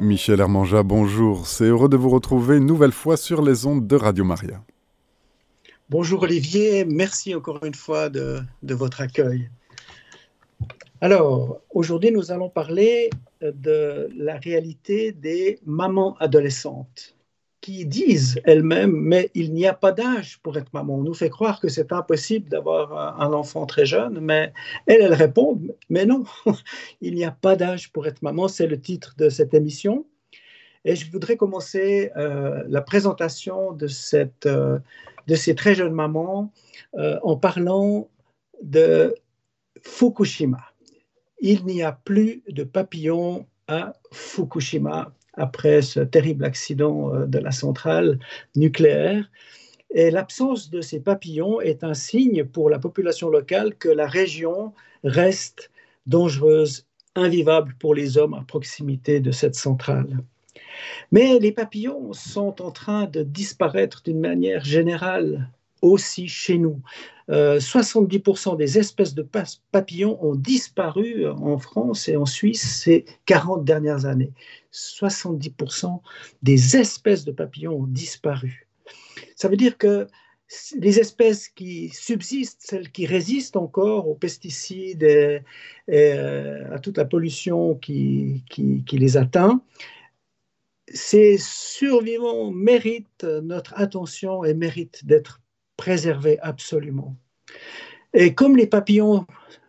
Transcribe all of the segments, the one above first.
Michel Hermanja, bonjour. C'est heureux de vous retrouver une nouvelle fois sur les ondes de Radio Maria. Bonjour Olivier, merci encore une fois de, votre accueil. Alors, aujourd'hui, nous allons parler de la réalité des mamans adolescentes qui disent elles-mêmes, mais il n'y a pas d'âge pour être maman. On nous fait croire que c'est impossible d'avoir un enfant très jeune, mais elles, elles répondent, mais non, il n'y a pas d'âge pour être maman, c'est le titre de cette émission. Et je voudrais commencer euh, la présentation de, cette, euh, de ces très jeunes mamans euh, en parlant de Fukushima. Il n'y a plus de papillons à Fukushima après ce terrible accident euh, de la centrale nucléaire. Et l'absence de ces papillons est un signe pour la population locale que la région reste dangereuse, invivable pour les hommes à proximité de cette centrale. Mais les papillons sont en train de disparaître d'une manière générale aussi chez nous. 70% euh, des espèces de papillons ont disparu en France et en Suisse ces 40 dernières années. 70% des espèces de papillons ont disparu. Ça veut dire que les espèces qui subsistent, celles qui résistent encore aux pesticides et, euh, à toute la pollution qui les atteint, ces survivants méritent notre attention et méritent d'être préserver absolument. Et comme les papillons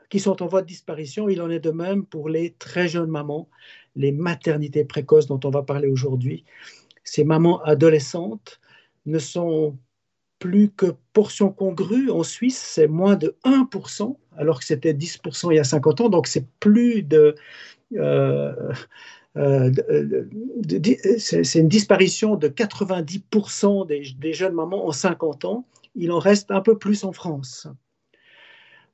qui sont en voie de disparition, il en est de même pour les très jeunes mamans, les maternités précoces dont on va parler aujourd'hui. Ces mamans adolescentes ne sont plus que portion congrue. En Suisse, c'est moins de 1%, alors que c'était 10% il y a 50 ans. Donc, c'est plus de... Euh, euh, c'est une disparition de 90% des, des, jeunes mamans en 50 ans il en reste un peu plus en France.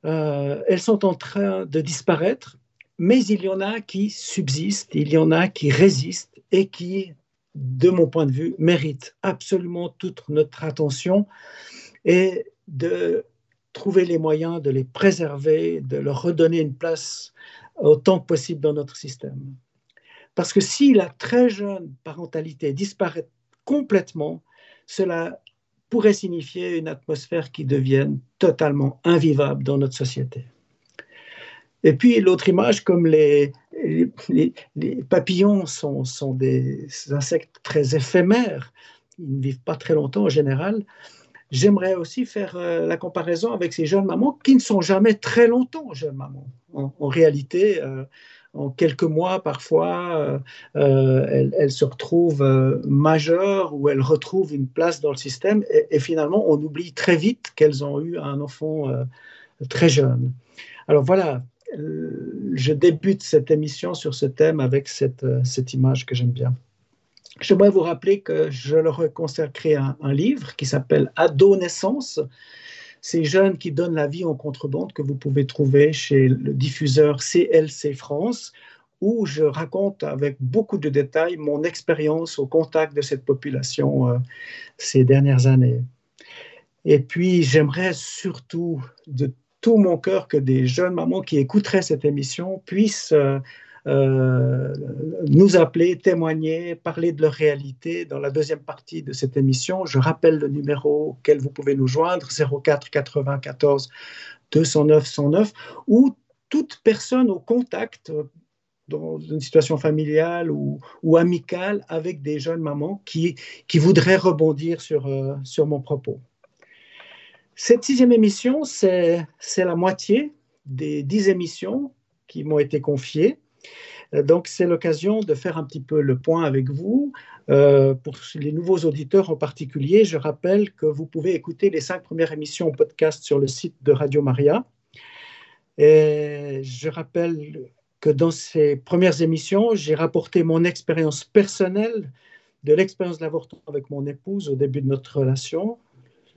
Euh, elles sont en train de disparaître, mais il y en a qui subsistent, il y en a qui résistent et qui, de mon point de vue, méritent absolument toute notre attention et de trouver les moyens de les préserver, de leur redonner une place autant que possible dans notre système. Parce que si la très jeune parentalité disparaît complètement, cela pourrait signifier une atmosphère qui devienne totalement invivable dans notre société. Et puis l'autre image, comme les, papillons sont, sont, des insectes très éphémères, ils ne vivent pas très longtemps en général, j'aimerais aussi faire euh, la comparaison avec ces jeunes mamans qui ne sont jamais très longtemps jeunes mamans. En, réalité, euh, en quelques mois, parfois, euh, euh, elles, se retrouvent euh, majeures ou elles retrouvent une place dans le système et, finalement, on oublie très vite qu'elles ont eu un enfant très jeune. Alors voilà, je débute cette émission sur ce thème avec cette, cette image que j'aime bien. J'aimerais vous rappeler que je leur ai consacré un, un livre qui s'appelle Adolescence ces jeunes qui donnent la vie en contrebande que vous pouvez trouver chez le diffuseur CLC France, où je raconte avec beaucoup de détails mon expérience au contact de cette population euh, ces dernières années. Et puis, j'aimerais surtout de tout mon cœur que des jeunes mamans qui écouteraient cette émission puissent euh, euh, nous appeler, témoigner, parler de leur réalité dans la deuxième partie de cette émission. Je rappelle le numéro auquel vous pouvez nous joindre, 04 94 209 109, ou toute personne au contact euh, dans une situation familiale ou, amicale avec des jeunes mamans qui, qui voudraient rebondir sur, euh, sur mon propos. Cette sixième émission, c'est la moitié des dix émissions qui m'ont été confiées. Euh, donc, c'est l'occasion de faire un petit peu le point avec vous. Euh, pour les nouveaux auditeurs en particulier, je rappelle que vous pouvez écouter les cinq premières émissions podcast sur le site de Radio Maria. Et je rappelle que dans ces premières émissions, j'ai rapporté mon expérience personnelle de l'expérience de l'avortement avec mon épouse au début de notre relation,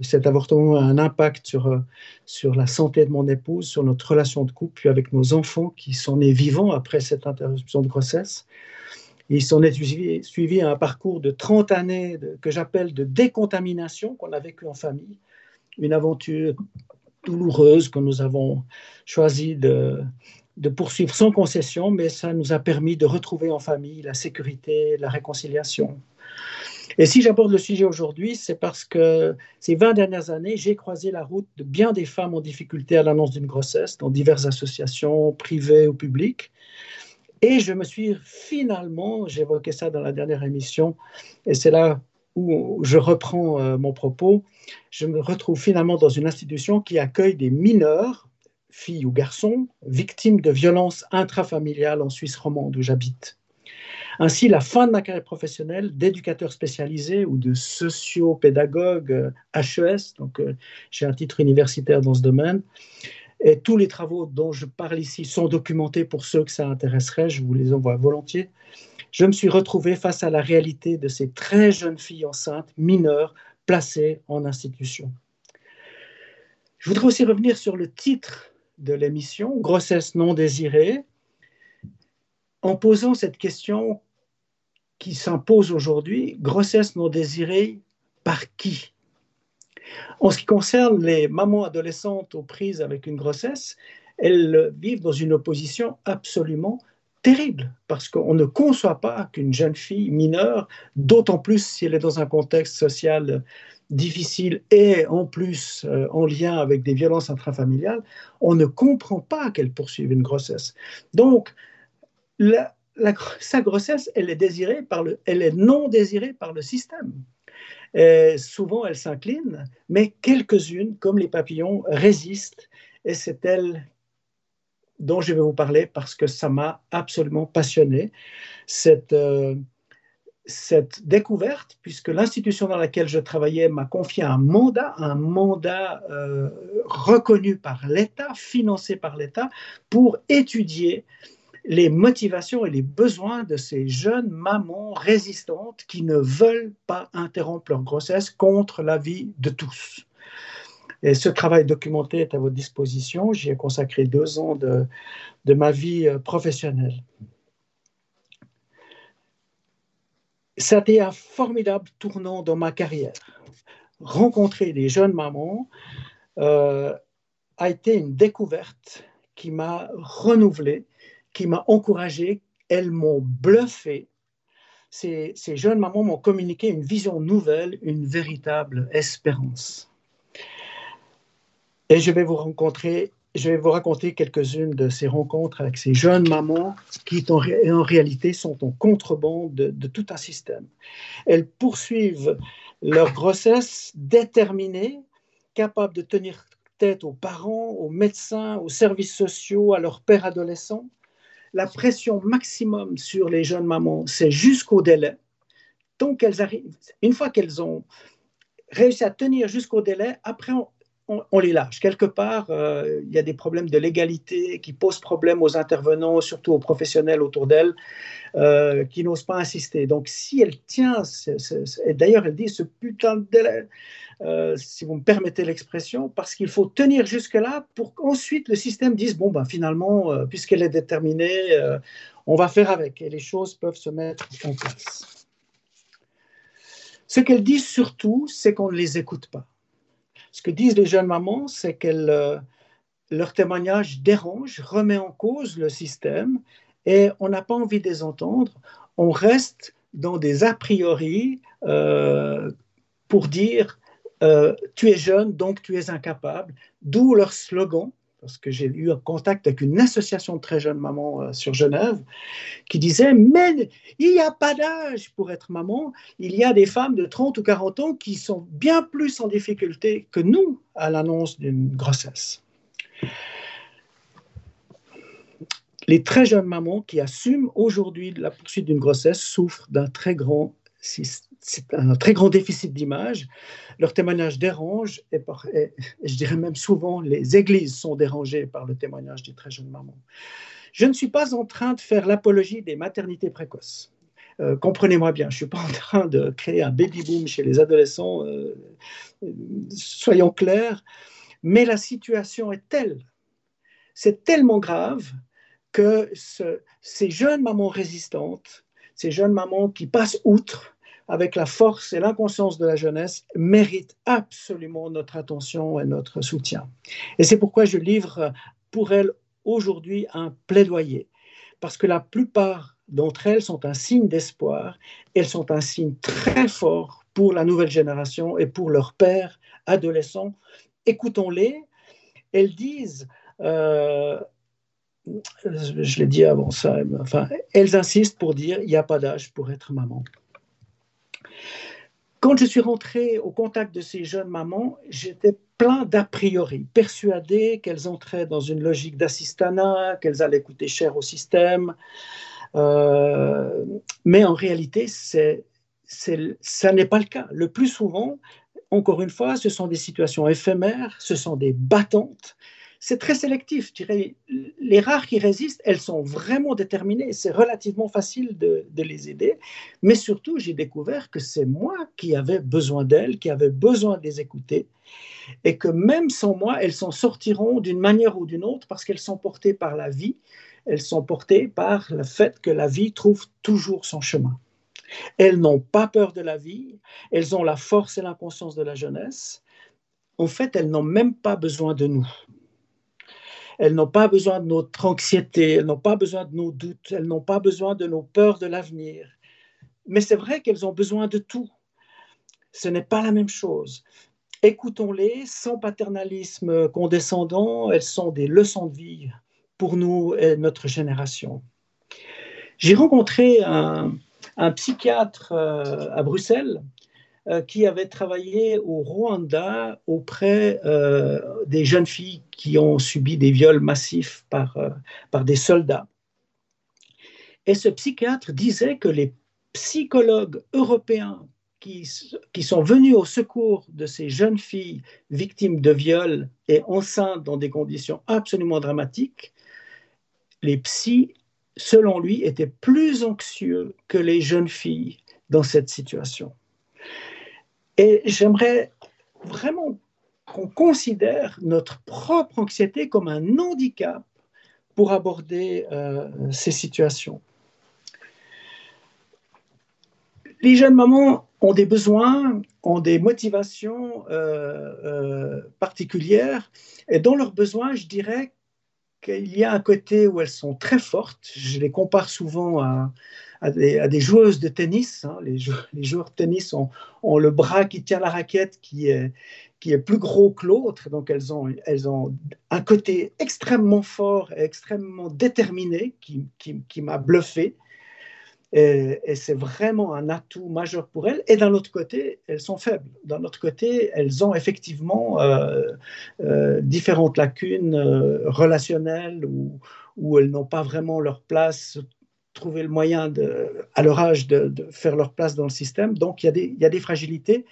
cet avortement a un impact sur, euh, sur la santé de mon épouse, sur notre relation de couple, puis avec nos enfants qui sont nés vivants après cette interruption de grossesse. Ils sont suivis, suivis à un parcours de 30 années que j'appelle de décontamination qu'on a vécu en famille, une aventure douloureuse que nous avons choisi de, de poursuivre sans concession, mais ça nous a permis de retrouver en famille la sécurité, la réconciliation. Et si j'aborde le sujet aujourd'hui, c'est parce que ces 20 dernières années, j'ai croisé la route de bien des femmes en difficulté à l'annonce d'une grossesse dans diverses associations privées ou publiques. Et je me suis finalement, j'évoquais ça dans la dernière émission, et c'est là où je reprends euh, mon propos, je me retrouve finalement dans une institution qui accueille des mineurs, filles ou garçons, victimes de violences intrafamiliales en Suisse romande où j'habite. Ainsi, la fin de ma carrière professionnelle d'éducateur spécialisé ou de sociopédagogue HES, euh, donc euh, j'ai un titre universitaire dans ce domaine, et tous les travaux dont je parle ici sont documentés pour ceux que ça intéresserait, je vous les envoie volontiers. Je me suis retrouvé face à la réalité de ces très jeunes filles enceintes, mineures, placées en institution. Je voudrais aussi revenir sur le titre de l'émission, Grossesse non désirée, en posant cette question qui s'impose aujourd'hui, grossesse non désirée par qui? En ce qui concerne les mamans adolescentes aux prises avec une grossesse, elles vivent dans une opposition absolument terrible, parce qu'on ne conçoit pas qu'une jeune fille mineure, d'autant plus si elle est dans un contexte social difficile et en plus euh, en lien avec des violences intrafamiliales, on ne comprend pas qu'elle poursuive une grossesse. Donc, sa grossesse, elle est désirée par le, elle est non désirée par le système. souvent, elle s'incline, mais quelques-unes, comme les papillons, résistent, et c'est elle dont je vais vous parler parce que ça m'a absolument passionné, cette, euh, cette découverte, puisque l'institution dans laquelle je travaillais m'a confié un mandat, un mandat euh, reconnu par l'État, financé par l'État, pour étudier les motivations et les besoins de ces jeunes mamans résistantes qui ne veulent pas interrompre leur grossesse contre l'avis de tous. Et ce travail documenté est à votre disposition. J'y ai consacré deux ans de, de ma vie euh, professionnelle. Ça a été un formidable tournant dans ma carrière. Rencontrer des jeunes mamans euh, a été une découverte qui m'a renouvelé qui m'a encouragé. Elles m'ont bluffé. Ces, jeunes mamans m'ont communiqué une vision nouvelle, une véritable espérance. Et je vais vous rencontrer, je vais vous raconter quelques-unes de ces rencontres avec ces jeunes mamans qui en, réalité sont en contrebande de, tout un système. Elles poursuivent leur grossesse déterminée, capables de tenir tête aux parents, aux médecins, aux services sociaux, à leurs pères adolescents, la pression maximum sur les jeunes mamans, c'est jusqu'au délai. Donc, elles arrivent, une fois qu'elles ont réussi à tenir jusqu'au délai, après, on, les lâche. Quelque part, euh, il y a des problèmes de légalité qui posent problème aux intervenants, surtout aux professionnels autour d'elles, euh, qui n'osent pas insister. Donc, si elle tient, et d'ailleurs, elle dit ce putain de délai, euh, si vous me permettez l'expression, parce qu'il faut tenir jusque-là pour qu'ensuite le système dise, bon, ben, finalement, puisqu'elle est déterminée, on va faire avec, et les choses peuvent se mettre en place. Ce qu'elle dit surtout, c'est qu'on ne les écoute pas. Ce que disent les jeunes mamans, c'est que leur témoignage dérange, remet en cause le système, et on n'a pas envie de les entendre. On reste dans des a priori pour dire euh, tu es jeune, donc tu es incapable. D'où leur slogan, parce que j'ai eu un contact avec une association de très jeunes mamans euh, sur Genève, qui disait, mais il n'y a pas d'âge pour être maman, il y a des femmes de 30 ou 40 ans qui sont bien plus en difficulté que nous à l'annonce d'une grossesse. Les très jeunes mamans qui assument aujourd'hui la poursuite d'une grossesse souffrent d'un très grand c'est un très grand déficit d'image. Leur témoignage dérange et, je dirais même souvent les églises sont dérangées par le témoignage des très jeunes mamans. Je ne suis pas en train de faire l'apologie des maternités précoces. Euh, comprenez-moi bien, je ne suis pas en train de créer un baby-boom chez les adolescents, euh, soyons clairs, mais la situation est telle, c'est tellement grave que ces jeunes mamans résistantes, ces jeunes mamans qui passent outre, avec la force et l'inconscience de la jeunesse, méritent absolument notre attention et notre soutien. Et c'est pourquoi je livre pour elles aujourd'hui un plaidoyer, parce que la plupart d'entre elles sont un signe d'espoir, elles sont un signe très fort pour la nouvelle génération et pour leurs pères adolescents. Écoutons-les, elles disent, euh, je l'ai dit avant ça, elles insistent pour dire il n'y a pas d'âge pour être maman. Quand je suis rentré au contact de ces jeunes mamans, j'étais plein d'a priori, persuadé qu'elles entraient dans une logique d'assistanat, qu'elles allaient coûter cher au système. Euh, mais en réalité, c'est, ça n'est pas le cas. Le plus souvent, encore une fois, ce sont des situations éphémères, ce sont des battantes, c'est très sélectif. Je les rares qui résistent, elles sont vraiment déterminées. C'est relativement facile de, les aider. Mais surtout, j'ai découvert que c'est moi qui avais besoin d'elles, qui avais besoin de les écouter. Et que même sans moi, elles s'en sortiront d'une manière ou d'une autre parce qu'elles sont portées par la vie. Elles sont portées par le fait que la vie trouve toujours son chemin. Elles n'ont pas peur de la vie. Elles ont la force et l'inconscience de la jeunesse. En fait, elles n'ont même pas besoin de nous. Elles n'ont pas besoin de notre anxiété, elles n'ont pas besoin de nos doutes, elles n'ont pas besoin de nos peurs de l'avenir. Mais c'est vrai qu'elles ont besoin de tout. Ce n'est pas la même chose. Écoutons-les sans paternalisme condescendant, elles sont des leçons de vie pour nous et notre génération. J'ai rencontré un, psychiatre euh, à Bruxelles qui avait travaillé au Rwanda auprès euh, des jeunes filles qui ont subi des viols massifs par, euh, par des soldats. Et ce psychiatre disait que les psychologues européens qui, qui, sont venus au secours de ces jeunes filles victimes de viols et enceintes dans des conditions absolument dramatiques, les psys, selon lui, étaient plus anxieux que les jeunes filles dans cette situation. Et j'aimerais vraiment qu'on considère notre propre anxiété comme un handicap pour aborder euh, ces situations. Les jeunes mamans ont des besoins, ont des motivations euh, euh, particulières, et dans leurs besoins, je dirais qu'il y a un côté où elles sont très fortes. Je les compare souvent à, des, joueuses de tennis. Hein. Les, joueurs, de tennis ont, le bras qui tient la raquette qui est, plus gros que l'autre. Donc, elles ont, elles ont un côté extrêmement fort et extrêmement déterminé qui, qui, m'a bluffé. Et, c'est vraiment un atout majeur pour elles. Et d'un autre côté, elles sont faibles. D'un autre côté, elles ont effectivement euh, euh, différentes lacunes euh, relationnelles où, elles n'ont pas vraiment leur place trouver le moyen, à leur âge, de, faire leur place dans le système. Donc, il y a des fragilités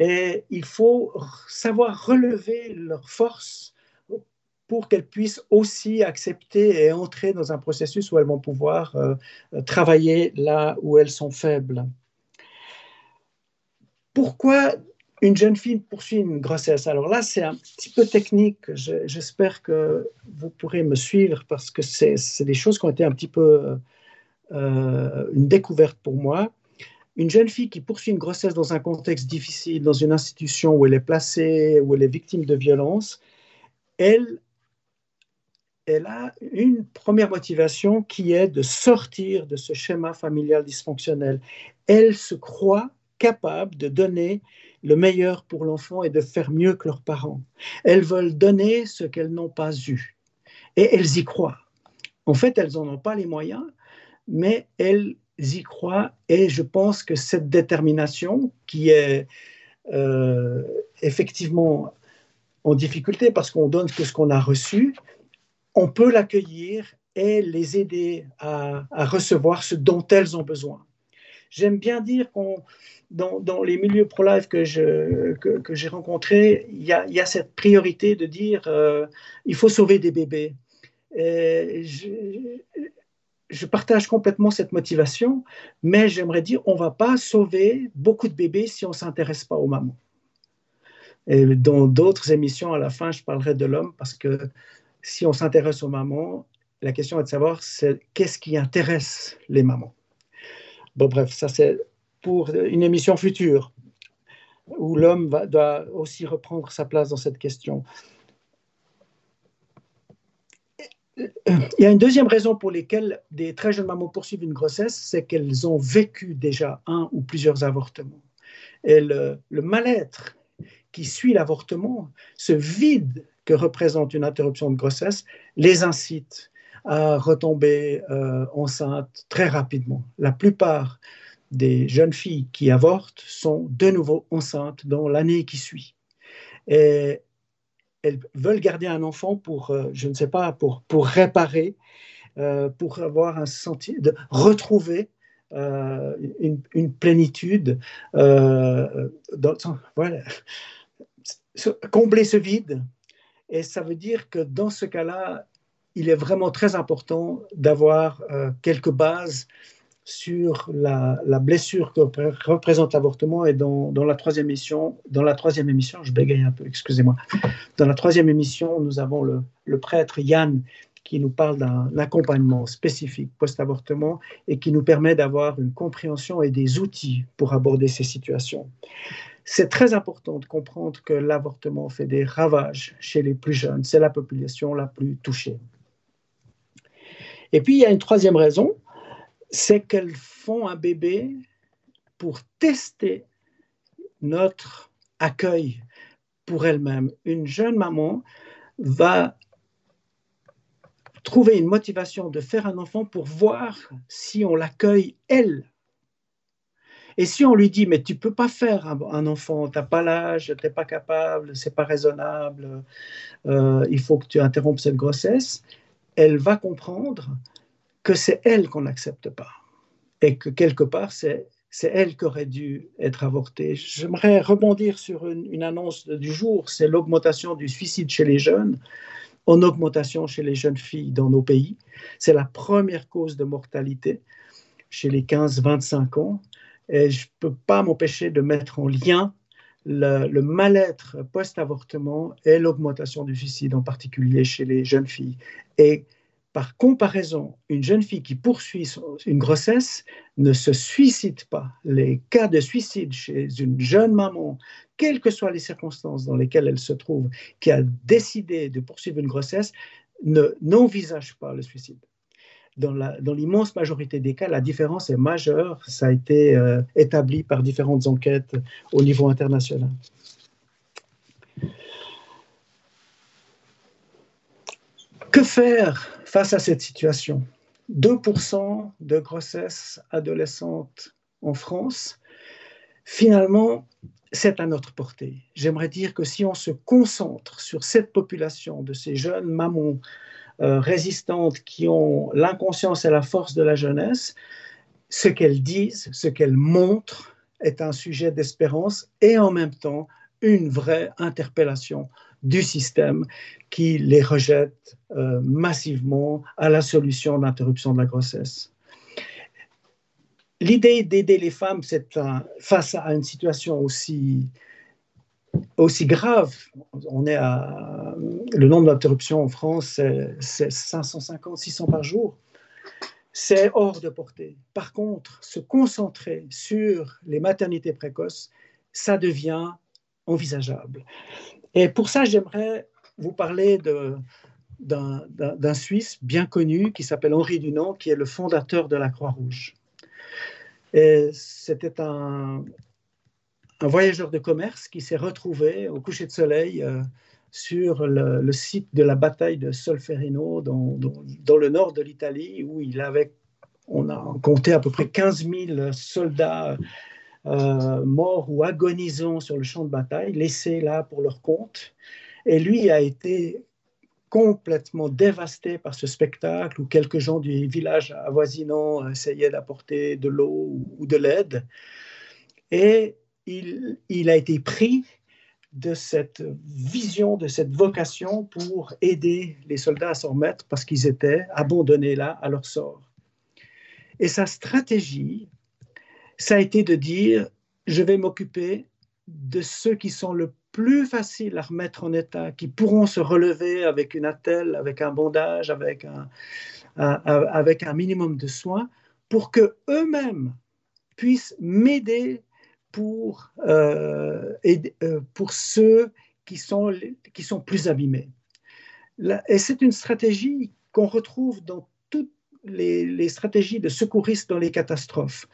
et il faut savoir relever leurs forces pour qu'elles puissent aussi accepter et entrer dans un processus où elles vont pouvoir euh, travailler là où elles sont faibles. Pourquoi une jeune fille poursuit une grossesse? Alors là, c'est un petit peu technique. J'espère que vous pourrez me suivre parce que c'est des choses qui ont été un petit peu euh, une découverte pour moi. Une jeune fille qui poursuit une grossesse dans un contexte difficile, dans une institution où elle est placée, où elle est victime de violence, elle, elle a une première motivation qui est de sortir de ce schéma familial dysfonctionnel. Elle se croit capable de donner le meilleur pour l'enfant et de faire mieux que leurs parents. Elles veulent donner ce qu'elles n'ont pas eu. Et elles y croient. En fait, elles n'en ont pas les moyens, mais elles y croient et je pense que cette détermination qui est euh, effectivement en difficulté parce qu'on donne que ce qu'on a reçu, on peut l'accueillir et les aider à, recevoir ce dont elles ont besoin. J'aime bien dire qu'on dans, les milieux pro-life que, j'ai rencontrés, il y, a, cette priorité de dire euh, il faut sauver des bébés. Je, partage complètement cette motivation, mais j'aimerais dire on ne va pas sauver beaucoup de bébés si on ne s'intéresse pas aux mamans. Dans d'autres émissions, à la fin, je parlerai de l'homme parce que si on s'intéresse aux mamans, la question est de savoir qu'est-ce qui intéresse les mamans. Bon, bref, ça c'est pour une émission future où l'homme doit aussi reprendre sa place dans cette question. il y a une deuxième raison pour laquelle des très jeunes mamans poursuivent une grossesse, c'est qu'elles ont vécu déjà un ou plusieurs avortements. Et le, mal-être qui suit l'avortement, ce vide représente une interruption de grossesse, les incite à retomber euh, enceintes très rapidement. La plupart des jeunes filles qui avortent sont de nouveau enceintes dans l'année qui suit. Et elles veulent garder un enfant pour, euh, je ne sais pas, pour, pour réparer, euh, pour avoir un sentiment, de retrouver une, plénitude, voilà, combler ce vide. Et ça veut dire que dans ce cas-là, il est vraiment très important d'avoir quelques bases sur la, blessure que représente l'avortement et dans, la troisième émission, dans la troisième émission, je bégaye un peu, excusez-moi. Dans la troisième émission, nous avons le, prêtre Yann qui nous parle d'un accompagnement spécifique post-avortement et qui nous permet d'avoir une compréhension et des outils pour aborder ces situations. C'est très important de comprendre que l'avortement fait des ravages chez les plus jeunes. C'est la population la plus touchée. Et puis, il y a une troisième raison, c'est qu'elles font un bébé pour tester notre accueil pour elle-même. Une jeune maman va trouver une motivation de faire un enfant pour voir si on l'accueille elle. Et si on lui dit, mais tu peux pas faire un, enfant, tu n'as pas l'âge, tu n'es pas capable, c'est pas raisonnable, euh, il faut que tu interrompes cette grossesse, elle va comprendre que c'est elle qu'on n'accepte pas et que quelque part, c'est elle qui aurait dû être avortée. J'aimerais rebondir sur une, annonce du jour, c'est l'augmentation du suicide chez les jeunes, en augmentation chez les jeunes filles dans nos pays. C'est la première cause de mortalité chez les 15-25 ans. Et je ne peux pas m'empêcher de mettre en lien le, mal-être post-avortement et l'augmentation du suicide, en particulier chez les jeunes filles. Et par comparaison, une jeune fille qui poursuit une grossesse ne se suicide pas. Les cas de suicide chez une jeune maman, quelles que soient les circonstances dans lesquelles elle se trouve, qui a décidé de poursuivre une grossesse, n'envisage pas le suicide. Dans l'immense majorité des cas, la différence est majeure. Ça a été euh, établi par différentes enquêtes au niveau international. Que faire face à cette situation? 2% de grossesses adolescentes en France, finalement, c'est à notre portée. J'aimerais dire que si on se concentre sur cette population de ces jeunes mamans euh, résistantes qui ont l'inconscience et la force de la jeunesse, ce qu'elles disent, ce qu'elles montrent est un sujet d'espérance et en même temps une vraie interpellation du système qui les rejette euh, massivement à la solution d'interruption de la grossesse. L'idée d'aider les femmes c'est face à une situation aussi, aussi grave, on est à, le nombre d'interruptions en France, c'est 550, 600 par jour, c'est hors de portée. Par contre, se concentrer sur les maternités précoces, ça devient envisageable. Et pour ça, j'aimerais vous parler d'un Suisse bien connu qui s'appelle Henri Dunant, qui est le fondateur de la Croix-Rouge. C'était un, un, voyageur de commerce qui s'est retrouvé au coucher de soleil euh, sur le, site de la bataille de Solferino, dans, le nord de l'Italie, où il avait, on a compté à peu près 15 000 soldats euh, morts ou agonisant sur le champ de bataille, laissés là pour leur compte. Et lui a été complètement dévasté par ce spectacle où quelques gens du village avoisinant essayaient d'apporter de l'eau ou de l'aide. Et il, a été pris de cette vision, de cette vocation pour aider les soldats à s'en remettre parce qu'ils étaient abandonnés là à leur sort. Et sa stratégie, ça a été de dire, je vais m'occuper de ceux qui sont le plus faciles à remettre en état, qui pourront se relever avec une attelle, avec un bandage, avec un, avec un minimum de soins, pour que eux-mêmes puissent m'aider pour, euh, euh, pour ceux qui sont, qui sont plus abîmés. Et c'est une stratégie qu'on retrouve dans toutes les, stratégies de secouristes dans les catastrophes.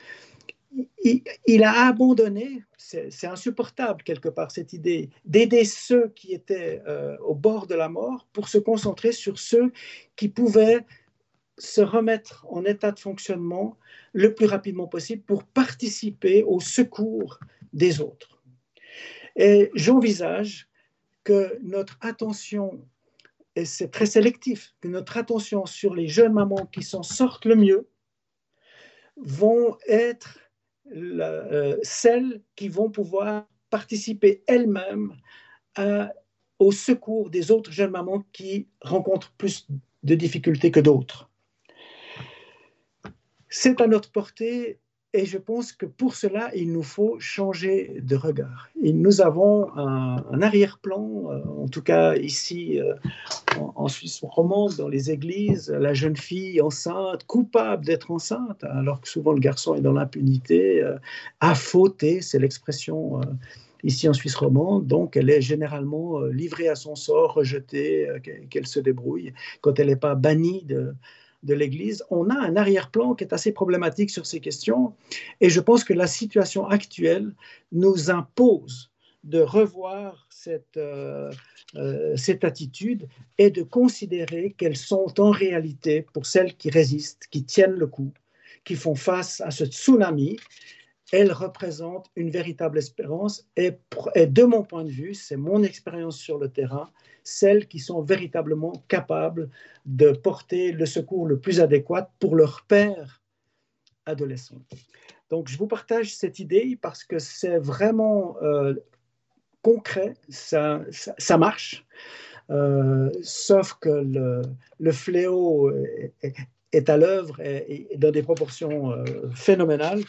Il, a abandonné, c'est insupportable quelque part cette idée, d'aider ceux qui étaient euh, au bord de la mort pour se concentrer sur ceux qui pouvaient se remettre en état de fonctionnement le plus rapidement possible pour participer au secours des autres. Et j'envisage que notre attention, et c'est très sélectif, que notre attention sur les jeunes mamans qui s'en sortent le mieux vont être euh, celles qui vont pouvoir participer elles-mêmes au secours des autres jeunes mamans qui rencontrent plus de difficultés que d'autres. C'est à notre portée et je pense que pour cela, il nous faut changer de regard. Et nous avons un, arrière-plan, euh, en tout cas ici euh, en, Suisse romande, dans les églises, la jeune fille enceinte, coupable d'être enceinte, alors que souvent le garçon est dans l'impunité, euh, a fauté, c'est l'expression ici en Suisse romande, donc elle est généralement livrée à son sort, rejetée, qu'elle se débrouille, quand elle n'est pas bannie de de l'Église, on a un arrière-plan qui est assez problématique sur ces questions. Et je pense que la situation actuelle nous impose de revoir cette, euh, euh, cette attitude et de considérer qu'elles sont en réalité, pour celles qui résistent, qui tiennent le coup, qui font face à ce tsunami, elles représentent une véritable espérance. Et, de mon point de vue, c'est mon expérience sur le terrain, celles qui sont véritablement capables de porter le secours le plus adéquat pour leur père adolescent. Donc, je vous partage cette idée parce que c'est vraiment euh, concret, ça, marche, euh, sauf que le, le fléau est, à l'œuvre et, dans des proportions euh, phénoménales,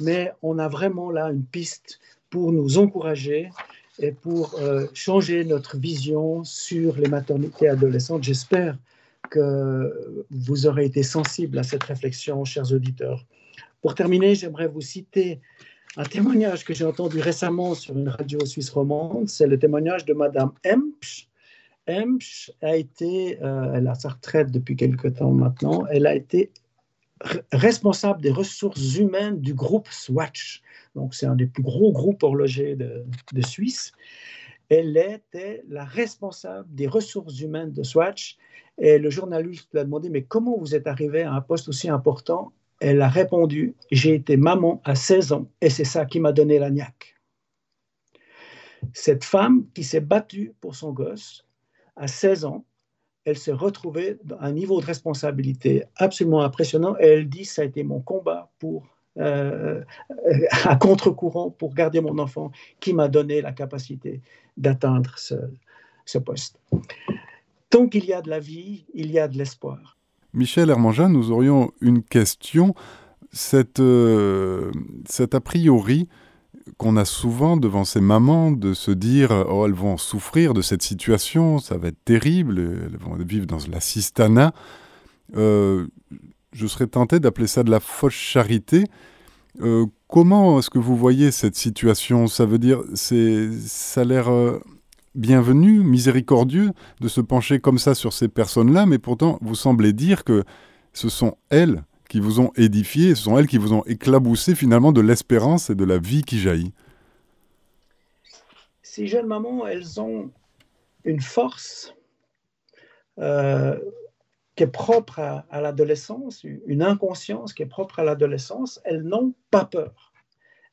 mais on a vraiment là une piste pour nous encourager et pour euh, changer notre vision sur les maternités adolescentes. J'espère que vous aurez été sensibles à cette réflexion, chers auditeurs. Pour terminer, j'aimerais vous citer un témoignage que j'ai entendu récemment sur une radio suisse romande. C'est le témoignage de Madame Empsch. Empsch a été, euh, elle a sa retraite depuis quelque temps maintenant, elle a été responsable des ressources humaines du groupe Swatch. Donc, c'est un des plus gros groupes horlogers de, Suisse. Elle était la responsable des ressources humaines de Swatch. Et le journaliste lui a demandé, mais comment vous êtes arrivé à un poste aussi important? Elle a répondu, j'ai été maman à 16 ans et c'est ça qui m'a donné la. Cette femme qui s'est battue pour son gosse à 16 ans, elle s'est retrouvée à un niveau de responsabilité absolument impressionnant et elle dit ça a été mon combat pour euh, à contre-courant pour garder mon enfant qui m'a donné la capacité d'atteindre ce, poste. Tant qu'il y a de la vie, il y a de l'espoir. Michel Hermangin, nous aurions une question. Cette, euh, cet a priori qu'on a souvent devant ces mamans de se dire oh elles vont souffrir de cette situation, ça va être terrible, elles vont vivre dans l'assistanat. Euh, je serais tenté d'appeler ça de la fausse charité. Euh, comment est-ce que vous voyez cette situation? Ça veut dire, c'est, ça a l'air euh, bienvenu, miséricordieux de se pencher comme ça sur ces personnes-là, mais pourtant vous semblez dire que ce sont elles qui vous ont édifié, ce sont elles qui vous ont éclaboussé finalement de l'espérance et de la vie qui jaillit. Ces jeunes mamans, elles ont une force euh, qui est propre à, l'adolescence, une inconscience qui est propre à l'adolescence, elles n'ont pas peur.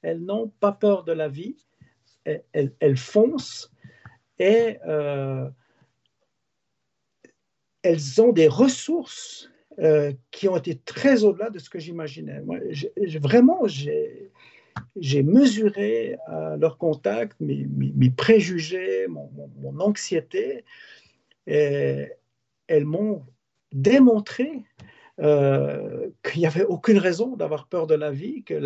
Elles n'ont pas peur de la vie, elles, foncent et euh, elles ont des ressources euh, qui ont été très au-delà de ce que j'imaginais. vraiment, j'ai mesuré à leur contact mes, préjugés, mon, anxiété, elles m'ont démontrer euh, qu'il n'y avait aucune raison d'avoir peur de la vie, que,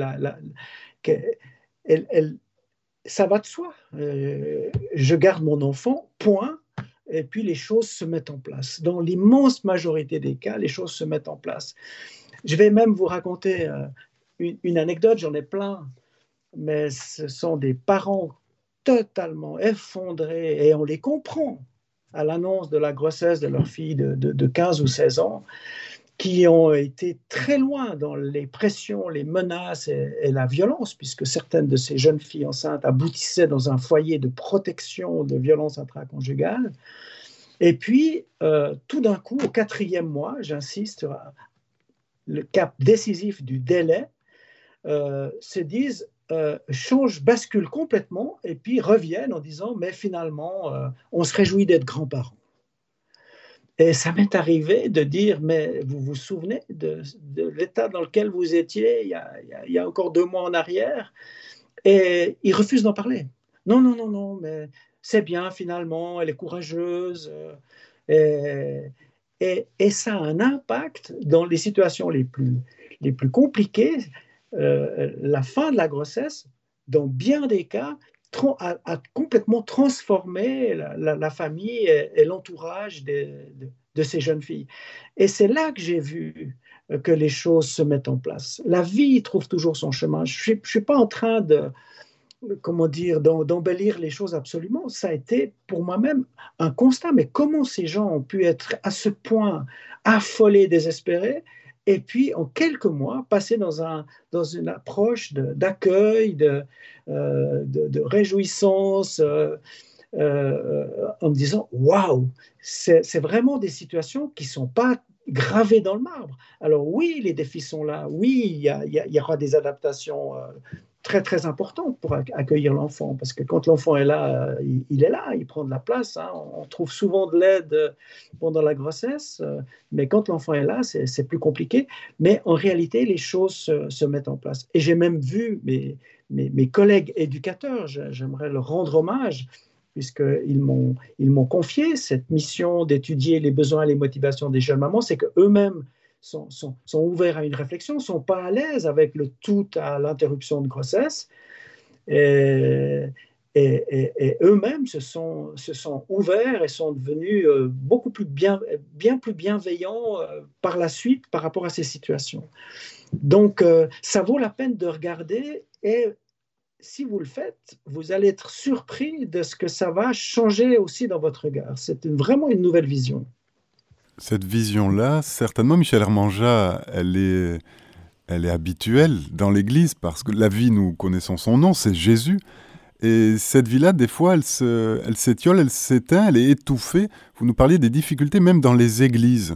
ça va de soi. Euh, je garde mon enfant, point, et puis les choses se mettent en place. Dans l'immense majorité des cas, les choses se mettent en place. Je vais même vous raconter euh, une, anecdote, j'en ai plein, mais ce sont des parents totalement effondrés et on les comprend à l'annonce de la grossesse de leur fille de, 15 ou 16 ans, qui ont été très loin dans les pressions, les menaces et, la violence, puisque certaines de ces jeunes filles enceintes aboutissaient dans un foyer de protection de violence intraconjugale. Et puis, euh, tout d'un coup, au quatrième mois, j'insiste le cap décisif du délai, euh, se disent euh, changent, basculent complètement et puis reviennent en disant mais finalement, euh, on se réjouit d'être grands-parents. Et ça m'est arrivé de dire mais vous vous souvenez de, l'état dans lequel vous étiez il y, a, encore deux mois en arrière? Et ils refusent d'en parler. Non, non, non, non, mais c'est bien finalement, elle est courageuse. Et, et, et, ça a un impact dans les situations les plus, les plus compliquées euh, la fin de la grossesse, dans bien des cas, a, complètement transformé la, famille et, l'entourage de, ces jeunes filles. Et c'est là que j'ai vu euh, que les choses se mettent en place. La vie trouve toujours son chemin. Je ne suis, pas en train de, comment dire, d'embellir les choses absolument. Ça a été pour moi-même un constat. Mais comment ces gens ont pu être à ce point affolés, désespérés et puis en quelques mois passer dans, un, dans une approche d'accueil, de, euh, réjouissance, euh, euh, en me disant waouh, c'est vraiment des situations qui ne sont pas gravées dans le marbre. Alors oui, les défis sont là, oui, il y aura des adaptations très très important pour accueillir l'enfant, parce que quand l'enfant est là, euh, il, est là, il prend de la place. Hein. On trouve souvent de l'aide euh, pendant la grossesse, euh, mais quand l'enfant est là, c'est plus compliqué. Mais en réalité, les choses se, mettent en place. Et j'ai même vu mes, mes, mes collègues éducateurs, j'aimerais leur rendre hommage, puisqu'ils m'ont confié cette mission d'étudier les besoins et les motivations des jeunes mamans, c'est qu'eux-mêmes sont, ouverts à une réflexion, sont pas à l'aise avec le tout à l'interruption de grossesse. Et, eux-mêmes se sont, ouverts et sont devenus euh, beaucoup plus bien, bien plus bienveillants euh, par la suite par rapport à ces situations. Donc, euh, ça vaut la peine de regarder et si vous le faites, vous allez être surpris de ce que ça va changer aussi dans votre regard. C'est vraiment une nouvelle vision. Cette vision-là, certainement, Michel Hermanja, elle est, elle est habituelle dans l'Église parce que la vie, nous connaissons son nom, c'est Jésus. Et cette vie-là, des fois, elle, s'étiole, elle s'éteint, elle est étouffée. Vous nous parliez des difficultés même dans les églises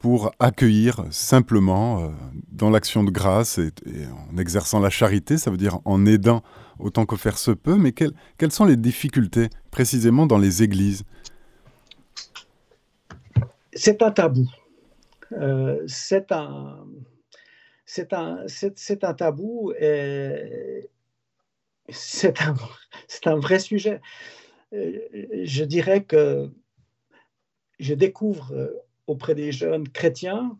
pour accueillir simplement euh, dans l'action de grâce et, en exerçant la charité, ça veut dire en aidant autant que faire se peut. Mais quelles sont les difficultés précisément dans les églises? C'est un tabou. Euh, c'est un, c'est un, un tabou et c'est un, un vrai sujet. Euh, je dirais que je découvre euh, auprès des jeunes chrétiens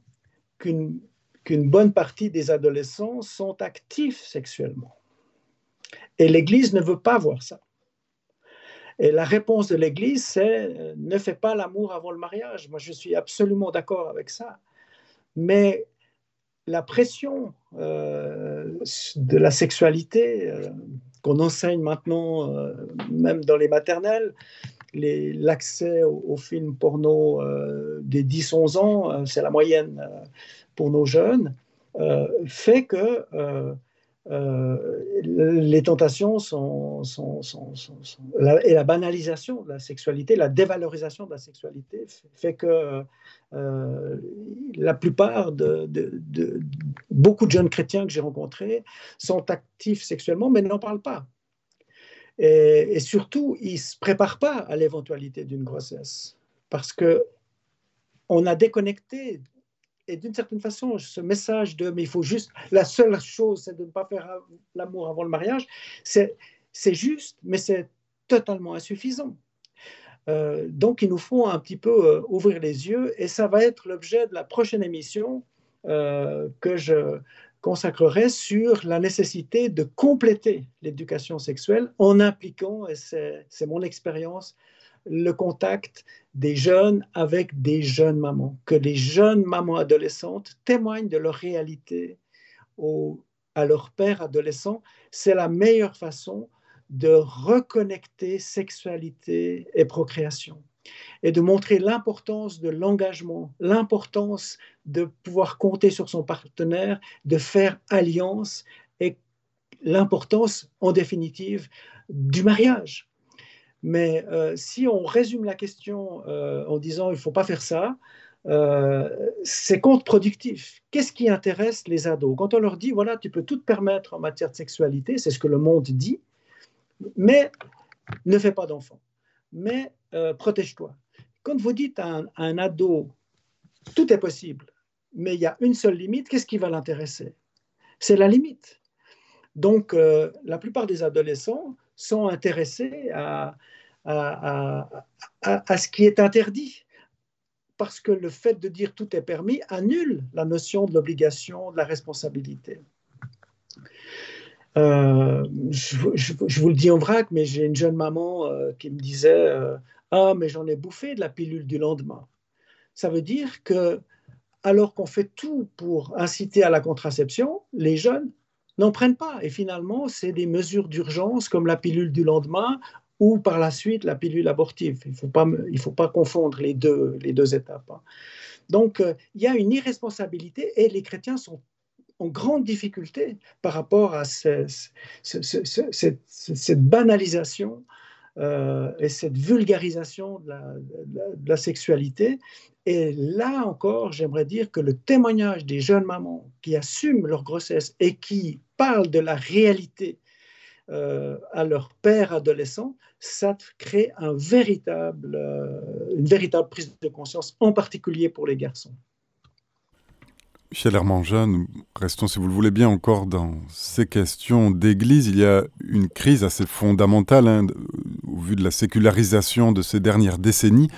qu'une, qu'une bonne partie des adolescents sont actifs sexuellement. Et l'Église ne veut pas voir ça. Et la réponse de l'Église, c'est euh, ne fais pas l'amour avant le mariage. Moi, je suis absolument d'accord avec ça. Mais la pression euh, de la sexualité euh, qu'on enseigne maintenant, même dans les maternelles, l'accès aux, films porno des 10-11 ans, c'est la moyenne pour nos jeunes, fait que euh, les tentations sont, et la banalisation de la sexualité, la dévalorisation de la sexualité fait que euh, la plupart de, beaucoup de jeunes chrétiens que j'ai rencontrés sont actifs sexuellement mais n'en parlent pas. Et, et surtout, ils ne se préparent pas à l'éventualité d'une grossesse parce que on a déconnecté et d'une certaine façon, ce message de mais il faut juste, la seule chose, c'est de ne pas faire l'amour avant le mariage, c'est juste, mais c'est totalement insuffisant. Euh, donc, il nous faut un petit peu euh, ouvrir les yeux, et ça va être l'objet de la prochaine émission euh, que je consacrerai sur la nécessité de compléter l'éducation sexuelle en impliquant, et c'est mon expérience, le contact des jeunes avec des jeunes mamans, que les jeunes mamans adolescentes témoignent de leur réalité à leur père adolescent, c'est la meilleure façon de reconnecter sexualité et procréation. et de montrer l'importance de l'engagement, l'importance de pouvoir compter sur son partenaire, de faire alliance et l'importance, en définitive, du mariage. Mais euh, si on résume la question euh, en disant il ne faut pas faire ça, euh, c'est contre-productif. Qu'est-ce qui intéresse les ados? Quand on leur dit, voilà, tu peux tout te permettre en matière de sexualité, c'est ce que le monde dit, mais ne fais pas d'enfants, mais protège-toi. Quand vous dites à un, ado, tout est possible, mais il y a une seule limite, qu'est-ce qui va l'intéresser? C'est la limite. Donc, la plupart des adolescents sont intéressés à, à, ce qui est interdit. Parce que le fait de dire tout est permis annule la notion de l'obligation, de la responsabilité. Euh, je, vous le dis en vrac, mais j'ai une jeune maman euh, qui me disait euh, Ah, mais j'en ai bouffé de la pilule du lendemain. Ça veut dire que, alors qu'on fait tout pour inciter à la contraception, les jeunes n'en prennent pas. Et finalement, c'est des mesures d'urgence comme la pilule du lendemain ou par la suite la pilule abortive. Il ne faut, pas, faut pas confondre les deux, les deux étapes. Hein. Donc, euh, il y a une irresponsabilité et les chrétiens sont en grande difficulté par rapport à cette, banalisation euh, et cette vulgarisation de la, de la, sexualité. Et là encore, j'aimerais dire que le témoignage des jeunes mamans qui assument leur grossesse et qui parlent de la réalité euh, à leur père adolescent, ça crée euh, une véritable prise de conscience, en particulier pour les garçons. Michel Hermann Jeune, restons si vous le voulez bien encore dans ces questions d'église. Il y a une crise assez fondamentale hein, au vu de la sécularisation de ces dernières décennies.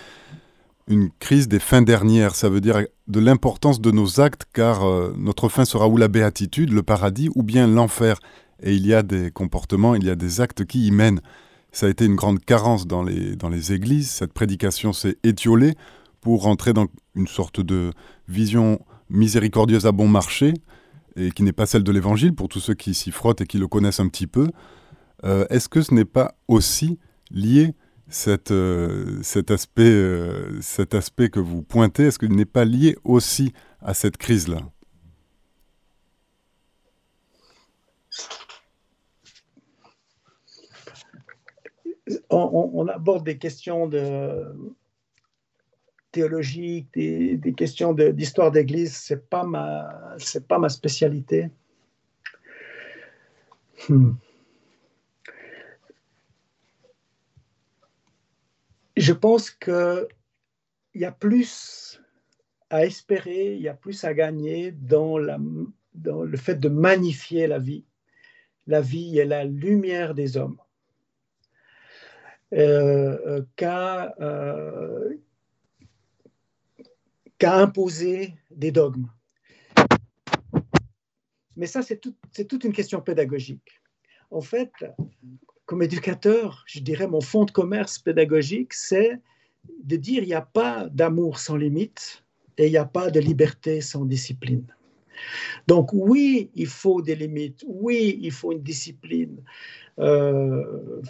Une crise des fins dernières, ça veut dire de l'importance de nos actes, car euh, notre fin sera ou la béatitude, le paradis, ou bien l'enfer et il y a des comportements, il y a des actes qui y mènent. Ça a été une grande carence dans les, dans les églises. Cette prédication s'est étiolée pour rentrer dans une sorte de vision miséricordieuse à bon marché, et qui n'est pas celle de l'Évangile pour tous ceux qui s'y frottent et qui le connaissent un petit peu. Euh, est-ce que ce n'est pas aussi lié, euh, cet, aspect, euh, cet aspect que vous pointez, est-ce qu'il n'est pas lié aussi à cette crise-là? On, aborde des questions de théologiques, des, questions d'histoire d'Église, c'est pas ma, pas ma spécialité. Hmm. Je pense que il y a plus à espérer, il y a plus à gagner dans, le fait de magnifier la vie. La vie est la lumière des hommes. Euh, qu'à euh, imposer des dogmes. Mais ça, c'est toute une question pédagogique. En fait, comme éducateur, je dirais mon fond de commerce pédagogique, c'est de dire il n'y a pas d'amour sans limite et il n'y a pas de liberté sans discipline. Donc oui, il faut des limites, oui, il faut une discipline. Euh,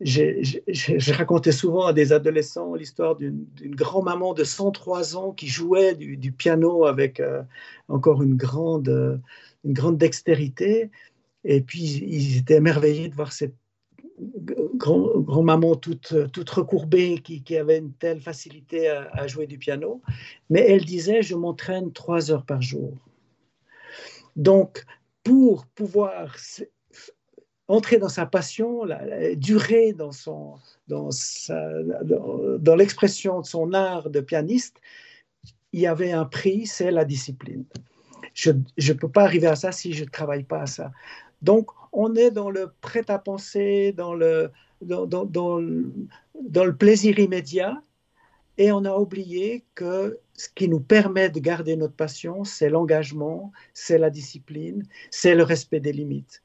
j'ai raconté souvent à des adolescents l'histoire d'une grand-maman de 103 ans qui jouait du, piano avec euh, encore une grande, une grande dextérité. Et puis, ils étaient émerveillés de voir cette grand-maman toute, toute recourbée qui, qui, avait une telle facilité à, jouer du piano. Mais elle disait, je m'entraîne trois heures par jour. Donc, pour pouvoir entrer dans sa passion, durer dans, son, dans, dans, l'expression de son art de pianiste, il y avait un prix, c'est la discipline. Je ne peux pas arriver à ça si je ne travaille pas à ça. Donc, on est dans le prêt-à-penser, dans le, dans, le plaisir immédiat, et on a oublié que ce qui nous permet de garder notre passion, c'est l'engagement, c'est la discipline, c'est le respect des limites.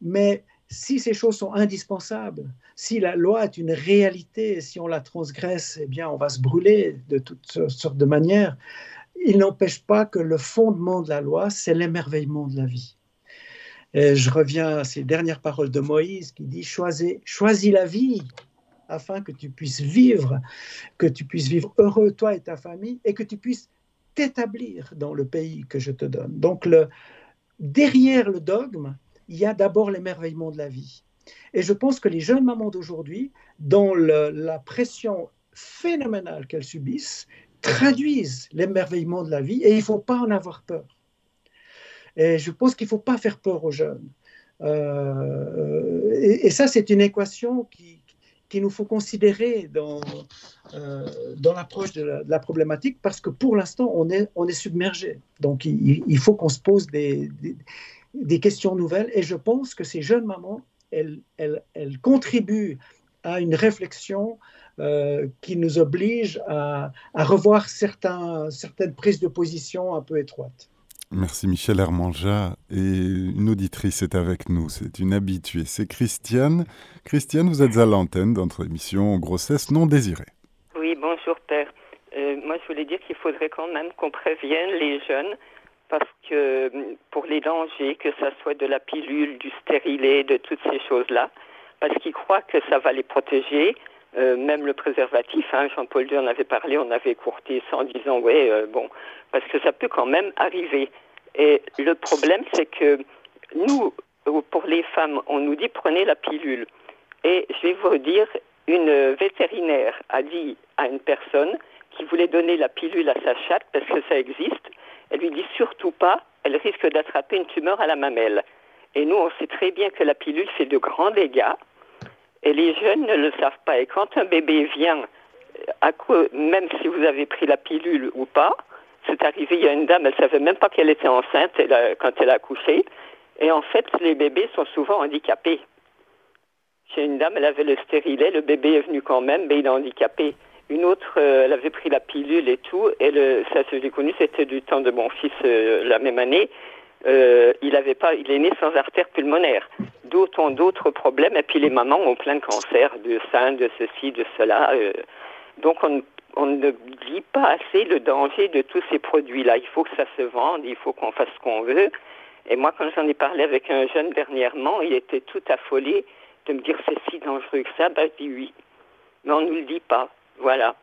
Mais si ces choses sont indispensables, si la loi est une réalité, si on la transgresse, eh bien, on va se brûler de toutes sortes de manières. Il n'empêche pas que le fondement de la loi, c'est l'émerveillement de la vie. Et je reviens à ces dernières paroles de Moïse qui dit choisis, choisis la vie afin que tu puisses vivre, que tu puisses vivre heureux, toi et ta famille, et que tu puisses t'établir dans le pays que je te donne. Donc, le, derrière le dogme, il y a d'abord l'émerveillement de la vie. Et je pense que les jeunes mamans d'aujourd'hui, dans la pression phénoménale qu'elles subissent, traduisent l'émerveillement de la vie et il ne faut pas en avoir peur. Et je pense qu'il ne faut pas faire peur aux jeunes. Euh, et, ça, c'est une équation qui, nous faut considérer dans, euh, l'approche de, la problématique parce que pour l'instant, on est, submergé. Donc, il, faut qu'on se pose des, questions nouvelles. Et je pense que ces jeunes mamans, elles, contribuent à une réflexion euh, qui nous oblige à, revoir certaines prises de position un peu étroites. Merci Michel Hermanja. Et une auditrice est avec nous, c'est une habituée, c'est Christiane. Christiane, vous êtes à l'antenne dans notre émission Grossesse non désirée. Oui, bonjour Père. Euh, moi, je voulais dire qu'il faudrait quand même qu'on prévienne les jeunes parce que pour les dangers, que ce soit de la pilule, du stérilet, de toutes ces choses-là, parce qu'ils croient que ça va les protéger, euh, même le préservatif, hein, Jean-Paul II en avait parlé, on avait courté ça en disant ouais euh, bon parce que ça peut quand même arriver. Et le problème c'est que nous pour les femmes on nous dit prenez la pilule et je vais vous dire une vétérinaire a dit à une personne qui voulait donner la pilule à sa chatte parce que ça existe, elle lui dit surtout pas, elle risque d'attraper une tumeur à la mamelle. Et nous on sait très bien que la pilule fait de grands dégâts et les jeunes ne le savent pas. Et quand un bébé vient, à quoi, même si vous avez pris la pilule ou pas, c'est arrivé, il y a une dame, elle savait même pas qu'elle était enceinte quand elle a accouché. Et en fait, les bébés sont souvent handicapés. Chez une dame, elle avait le stérilet, le bébé est venu quand même, mais il est handicapé. Une autre, euh, elle avait pris la pilule et tout, et le, ça, j'ai connu, c'était du temps de mon fils euh, la même année. Euh, il avait pas, il est né sans artère pulmonaire. D'autres ont d'autres problèmes, et puis les mamans ont plein de cancers, de sein, de ceci, de cela. Euh. donc on, on, ne dit pas assez le danger de tous ces produits-là. Il faut que ça se vende, il faut qu'on fasse ce qu'on veut. Et moi, quand j'en ai parlé avec un jeune dernièrement, il était tout affolé de me dire c'est si dangereux que ça. Ben, je dis oui. Mais on ne nous le dit pas. Voilà.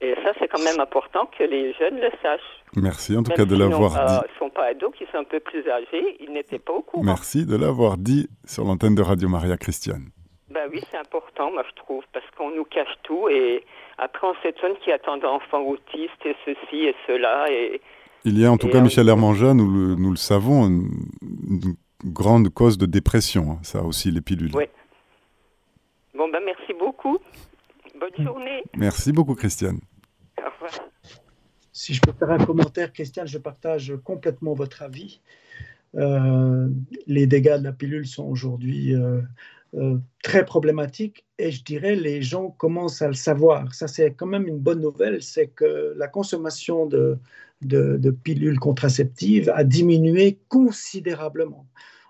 Et ça, c'est quand même important que les jeunes le sachent. Merci en tout cas de l'avoir dit. Ils ne sont pas ados, qui sont un peu plus âgés, ils n'étaient pas au courant. Merci de l'avoir dit sur l'antenne de Radio Maria Christiane. Ben oui, c'est important, moi je trouve, parce qu'on nous cache tout et après on s'étonne qu'il y a tant d'enfants autistes et ceci et cela. Et, Il y a en tout cas, Michel Hermangin, nous le, nous le savons, une, grande cause de dépression, hein, ça aussi, les pilules. Oui. Bon, ben merci beaucoup. Bonne journée. Merci beaucoup, Christiane. Si je peux faire un commentaire, Christian, je partage complètement votre avis. Euh, les dégâts de la pilule sont aujourd'hui euh, euh, très problématiques et je dirais les gens commencent à le savoir. Ça, c'est quand même une bonne nouvelle, c'est que la consommation de, de pilules contraceptives a diminué considérablement.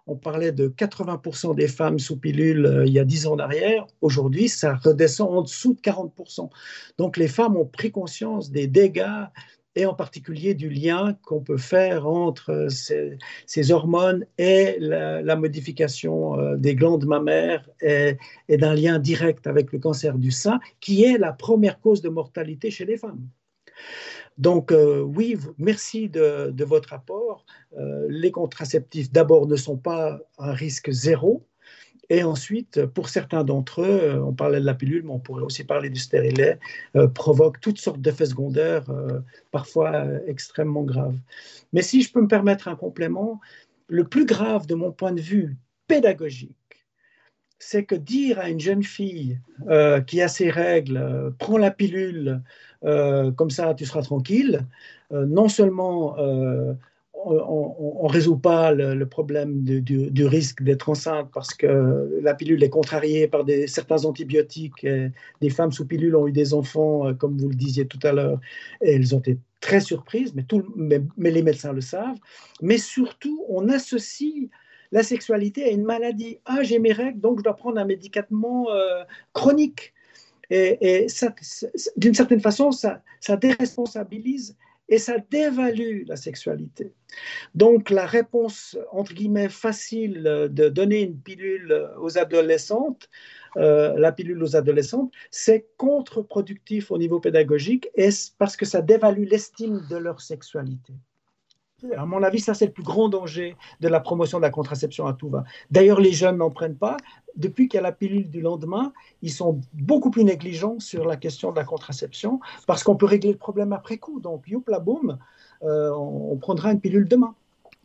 On parlait de 80% des femmes sous pilule il y a 10 ans d'arrière. Aujourd'hui, ça redescend en dessous de 40%. Donc les femmes ont pris conscience des dégâts et en particulier du lien qu'on peut faire entre euh, ces, hormones et la, modification euh, des glandes mammaires et, d'un lien direct avec le cancer du sein, qui est la première cause de mortalité chez les femmes. Donc euh, oui, merci de, votre apport. Les contraceptifs, d'abord, ne sont pas un risque zéro. Et ensuite, pour certains d'entre eux, euh, on parlait de la pilule, mais on pourrait aussi parler du stérilet, provoquent toutes sortes d'effets secondaires, parfois extrêmement graves. Mais si je peux me permettre un complément, le plus grave de mon point de vue pédagogique, c'est que dire à une jeune fille qui a ses règles, prends la pilule, euh, comme ça tu seras tranquille. Euh, non seulement euh, on ne résout pas le, problème du, risque d'être enceinte parce que la pilule est contrariée par des, certains antibiotiques. des femmes sous pilule ont eu des enfants, comme vous le disiez tout à l'heure, et elles ont été très surprises, mais, les médecins le savent. Mais surtout, on associe la sexualité à une maladie. Ah, j'ai mes règles, donc je dois prendre un médicament chronique. Et, d'une certaine façon, ça, déresponsabilise et ça dévalue la sexualité. Donc la réponse, entre guillemets, facile de donner une pilule aux adolescentes euh, la pilule aux adolescentes, c'est contre-productif au niveau pédagogique et parce que ça dévalue l'estime de leur sexualité. À mon avis, ça, c'est le plus grand danger de la promotion de la contraception à tout va. D'ailleurs, les jeunes n'en prennent pas. Depuis qu'il y a la pilule du lendemain, ils sont beaucoup plus négligents sur la question de la contraception parce qu'on peut régler le problème après coup. Donc, youp la boum, euh, on prendra une pilule demain.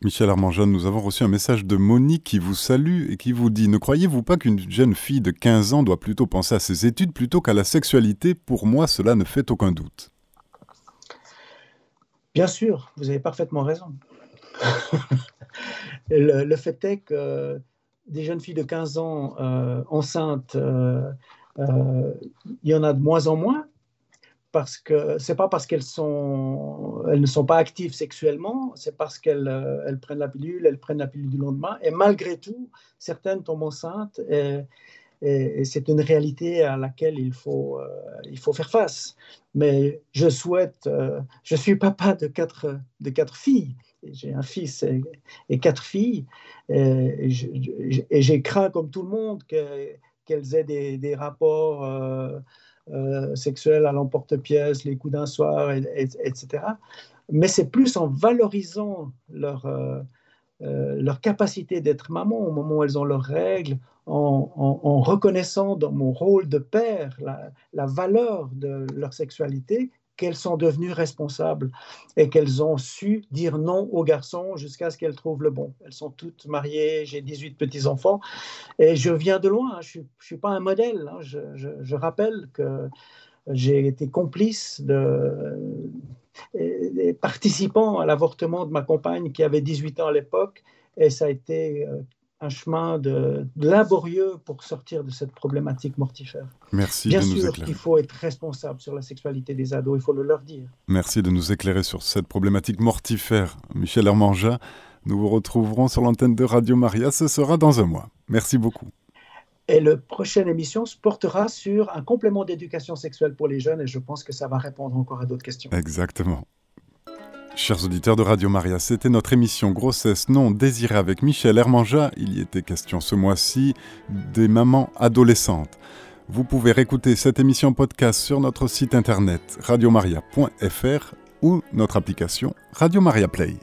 Michel Armand-Jeanne, nous avons reçu un message de Monique qui vous salue et qui vous dit Ne croyez-vous pas qu'une jeune fille de 15 ans doit plutôt penser à ses études plutôt qu'à la sexualité? Pour moi, cela ne fait aucun doute. Bien sûr, vous avez parfaitement raison. le, fait est que des jeunes filles de 15 ans euh, enceintes, euh, euh, il y en a de moins en moins, parce que c'est pas parce qu'elles sont, elles ne sont pas actives sexuellement, c'est parce qu'elles elles prennent la pilule, elles prennent la pilule du lendemain, et malgré tout, certaines tombent enceintes, et, et, c'est une réalité à laquelle il faut, il faut faire face. Mais je souhaite, je suis papa de quatre, de quatre filles, j'ai un fils et, quatre filles, et, j'ai craint comme tout le monde qu'elles aient des, rapports euh, sexuels à l'emporte-pièce, les coups d'un soir, etc. Mais c'est plus en valorisant leur, euh, euh, leur capacité d'être maman au moment où elles ont leurs règles, en, reconnaissant dans mon rôle de père la, valeur de leur sexualité, qu'elles sont devenues responsables et qu'elles ont su dire non aux garçons jusqu'à ce qu'elles trouvent le bon. Elles sont toutes mariées, j'ai 18 petits-enfants et je viens de loin, hein. je ne suis, pas un modèle. Hein. Je, rappelle que j'ai été complice de, participant à l'avortement de ma compagne qui avait 18 ans à l'époque et ça a été euh, un chemin de, laborieux pour sortir de cette problématique mortifère. Merci Bien de nous sûr qu'il faut être responsable sur la sexualité des ados, il faut le leur dire. Merci de nous éclairer sur cette problématique mortifère. Michel Hermanja, nous vous retrouverons sur l'antenne de Radio Maria, ce sera dans un mois. Merci beaucoup. Et la prochaine émission se portera sur un complément d'éducation sexuelle pour les jeunes et je pense que ça va répondre encore à d'autres questions. Exactement. Chers auditeurs de Radio Maria, c'était notre émission Grossesse non désirée avec Michel Hermanja. Il y était question ce mois-ci des mamans adolescentes. Vous pouvez réécouter cette émission podcast sur notre site internet radiomaria.fr ou notre application Radio Maria Play.